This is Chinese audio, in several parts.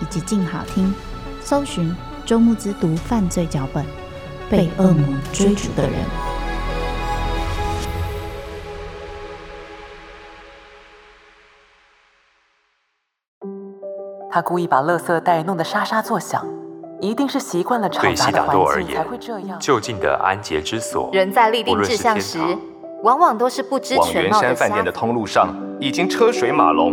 以及静好听，搜寻。周慕之读犯罪脚本，被恶魔追逐的人。他故意把垃圾袋弄得沙沙作响，一定是习惯了吵杂的环境才会这样。就近的安洁之所，人在立定志向时，往往都是不知全貌的。往圆山饭店的通路上，已经车水马龙，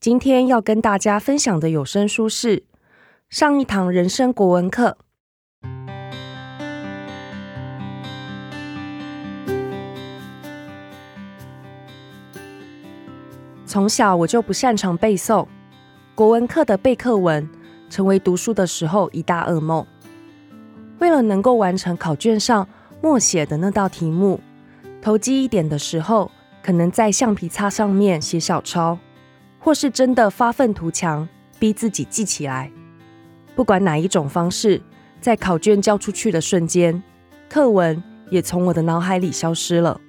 今天要跟大家分享的有声书是上一堂人生国文课。从小我就不擅长背诵，国文课的背课文成为读书的时候一大噩梦。为了能够完成考卷上默写的那道题目，投机一点的时候，可能在橡皮擦上面写小抄，或是真的发愤图强，逼自己记起来。不管哪一种方式，在考卷交出去的瞬间，课文也从我的脑海里消失了。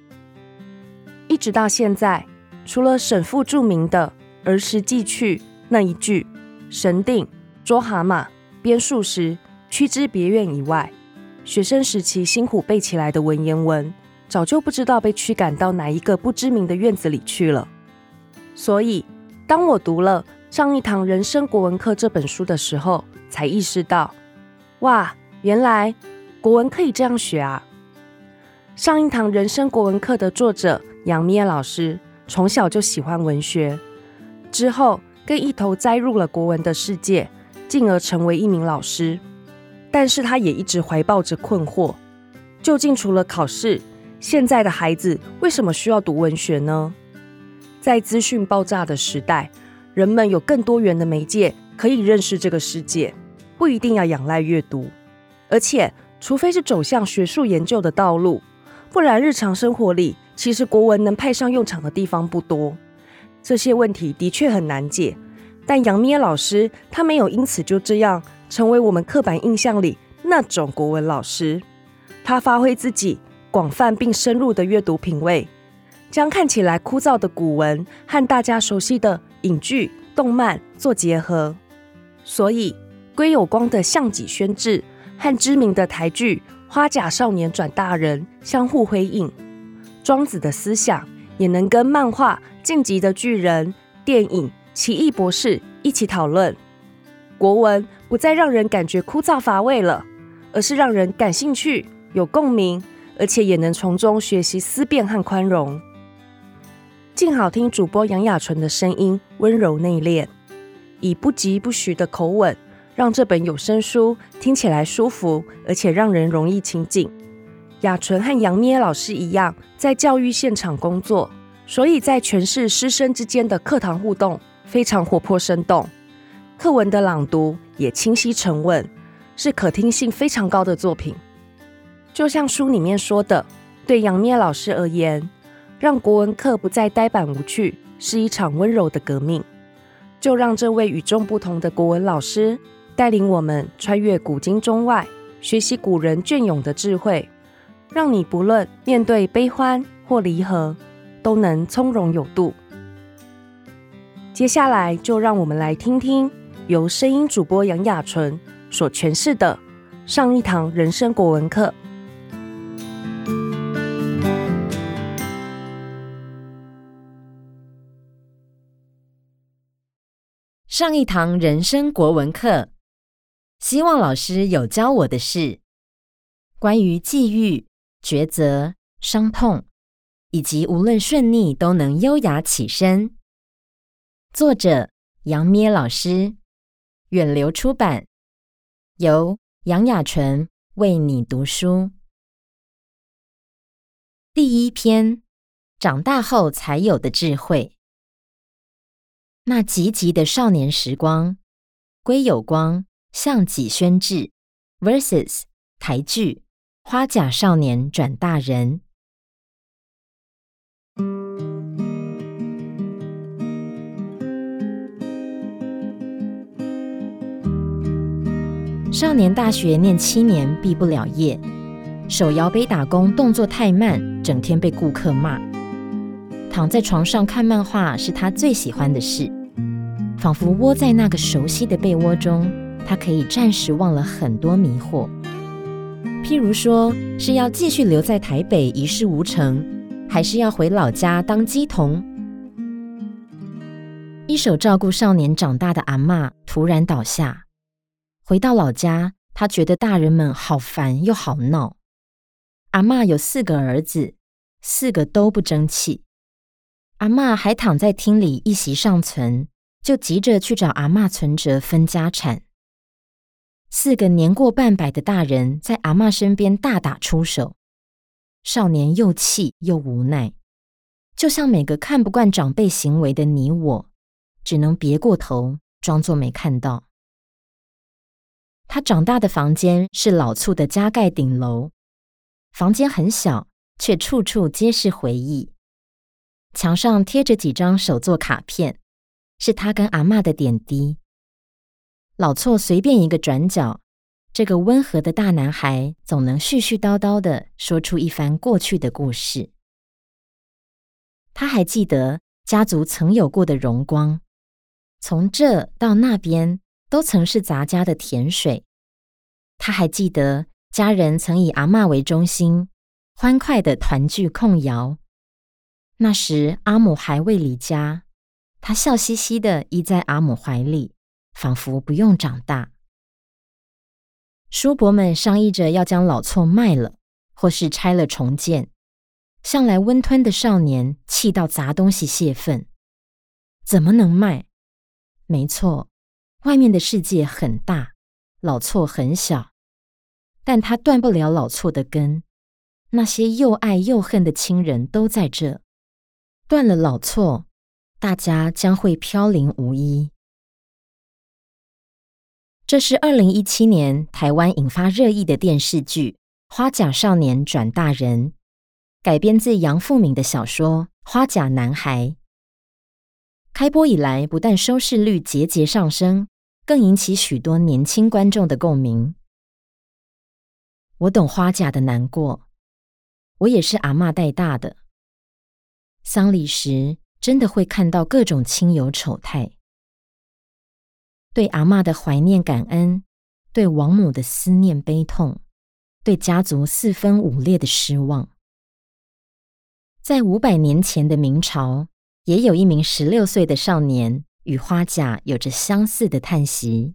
一直到现在。除了沈复著名的“儿时记趣”那一句“神定捉蛤蟆编数时驱之别院”以外，学生时期辛苦背起来的文言文，早就不知道被驱赶到哪一个不知名的院子里去了。所以，当我读了上一堂人生国文课这本书的时候，才意识到，哇，原来国文可以这样学啊！上一堂人生国文课的作者杨咩老师。从小就喜欢文学，之后更一头栽入了国文的世界，进而成为一名老师。但是他也一直怀抱着困惑：究竟除了考试，现在的孩子为什么需要读文学呢？在资讯爆炸的时代，人们有更多元的媒介可以认识这个世界，不一定要仰赖阅读。而且，除非是走向学术研究的道路，不然日常生活里。其实国文能派上用场的地方不多，这些问题的确很难解。但杨咩老师他没有因此就这样成为我们刻板印象里那种国文老师，他发挥自己广泛并深入的阅读品味，将看起来枯燥的古文和大家熟悉的影剧、动漫做结合，所以归有光的《项脊轩志》和知名的台剧《花甲少年转大人》相互辉映。庄子的思想也能跟漫画《进击的巨人》、电影《奇异博士》一起讨论。国文不再让人感觉枯燥乏味了，而是让人感兴趣、有共鸣，而且也能从中学习思辨和宽容。静好听主播杨雅纯的声音温柔内敛，以不疾不徐的口吻，让这本有声书听起来舒服，而且让人容易亲近。雅纯和杨咩老师一样，在教育现场工作，所以在诠释师生之间的课堂互动非常活泼生动。课文的朗读也清晰沉稳，是可听性非常高的作品。就像书里面说的，对杨咩老师而言，让国文课不再呆板无趣，是一场温柔的革命。就让这位与众不同的国文老师带领我们穿越古今中外。学习古人隽永的智慧，让你不论面对悲欢或离合，都能从容有度。接下来，就让我们来听听由声音主播杨雅纯所诠释的上一堂人生国文课。上一堂人生国文课，希望老师有教我的是关于际遇、抉择、伤痛，以及无论顺逆都能优雅起身。作者杨咩老师，远流出版，由杨雅纯为你读书。第一篇，长大后才有的智慧。那急急的少年时光，归有光、向己宣志 Verses 台剧《花甲少年转大人》。少年大学念七年，毕不了业，手摇杯打工，动作太慢，整天被顾客骂。躺在床上看漫画是他最喜欢的事。仿佛窝在那个熟悉的被窝中，他可以暂时忘了很多迷惑。譬如说，是要继续留在台北一事无成，还是要回老家当鸡童？一手照顾少年长大的阿嬷突然倒下，回到老家，他觉得大人们好烦又好闹。阿嬷有四个儿子，四个都不争气。阿嬷还躺在厅里一息尚存。就急着去找阿嬷存折分家产。四个年过半百的大人在阿嬷身边大打出手，少年又气又无奈，就像每个看不惯长辈行为的你我，只能别过头，装作没看到。他长大的房间是老厝的加盖顶楼，房间很小，却处处皆是回忆。墙上贴着几张手作卡片。是他跟阿嬷的点滴。老错随便一个转角，这个温和的大男孩总能絮絮叨叨的说出一番过去的故事。他还记得家族曾有过的荣光，从这到那边都曾是杂家的甜水。他还记得家人曾以阿嬷为中心，欢快的团聚控窑。那时阿母还未离家。他笑嘻嘻的依在阿母怀里，仿佛不用长大。叔伯们商议着要将老厝卖了，或是拆了重建。向来温吞的少年气到砸东西泄愤：怎么能卖？没错，外面的世界很大，老厝很小，但他断不了老厝的根。那些又爱又恨的亲人都在这，断了老厝。大家将会飘零无依。这是二零一七年台湾引发热议的电视剧《花甲少年转大人》，改编自杨富闵的小说《花甲男孩》。开播以来，不但收视率节节上升，更引起许多年轻观众的共鸣。我懂花甲的难过，我也是阿嬷带大的。丧礼时，真的会看到各种亲友丑态，对阿嬷的怀念感恩，对亡母的思念悲痛，对家族四分五裂的失望。在五百年前的明朝，也有一名十六岁的少年与花甲有着相似的叹息。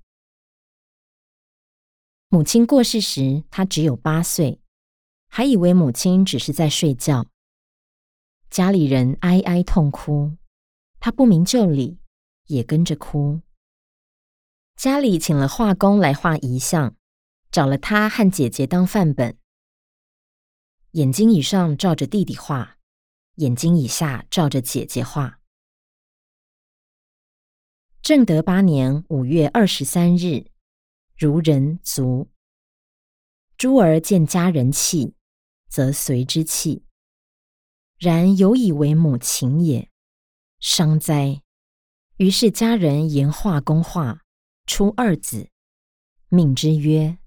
母亲过世时，他只有八岁，还以为母亲只是在睡觉。家里人哀哀痛哭，他不明就里，也跟着哭。家里请了画工来画遗像，找了他和姐姐当范本。眼睛以上照着弟弟画，眼睛以下照着姐姐画。正德八年五月二十三日，孺人卒。诸儿见家人气，则随之气。然犹以为母情也，伤哉！于是家人言画工画，出二子，命之曰：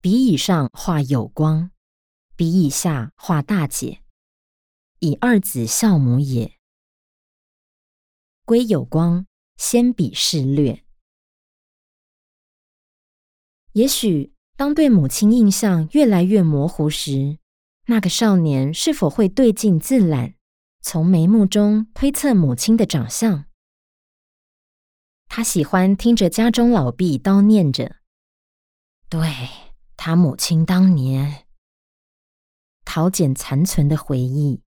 彼以上画有光，彼以下画大姐，以二子孝母也。归有光，先笔事略。也许当对母亲印象越来越模糊时，那个少年是否会对镜自览，从眉目中推测母亲的长相？他喜欢听着家中老婢叨念着，对他母亲当年，陶简残存的回忆。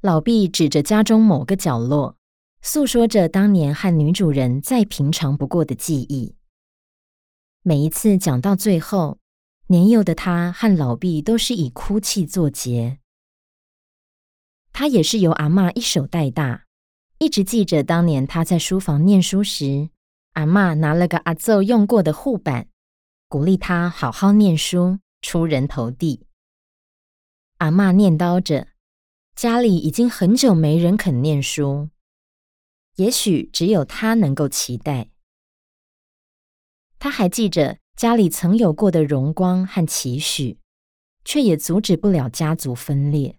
老婢指着家中某个角落，诉说着当年和女主人再平常不过的记忆。每一次讲到最后，年幼的他和老毕都是以哭泣作结。他也是由阿嬷一手带大。一直记着当年他在书房念书时，阿嬷拿了个阿奏用过的护板，鼓励他好好念书，出人头地。阿嬷念叨着，家里已经很久没人肯念书，也许只有他能够期待。他还记着家里曾有过的荣光和期许，却也阻止不了家族分裂。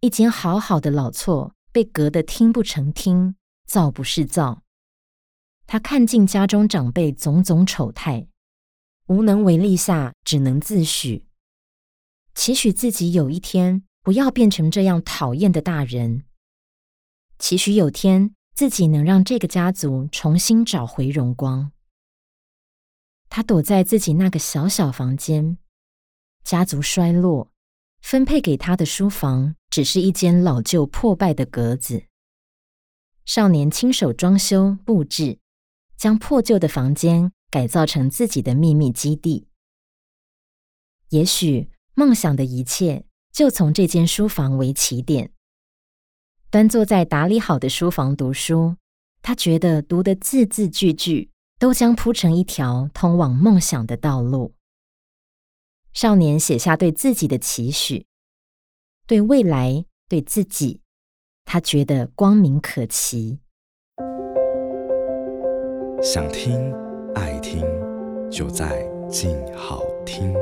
一间好好的老厝。被隔得听不成听，造不是造。他看尽家中长辈种种丑态，无能为力下，只能自许，期许自己有一天不要变成这样讨厌的大人，期许有天自己能让这个家族重新找回荣光。他躲在自己那个小小房间，家族衰落。分配给他的书房只是一间老旧破败的格子。少年亲手装修布置，将破旧的房间改造成自己的秘密基地。也许梦想的一切就从这间书房为起点。端坐在打理好的书房读书，他觉得读的字字句句都将铺成一条通往梦想的道路。少年写下对自己的期许，对未来，对自己，他觉得光明可期。想听，爱听，就在静好听。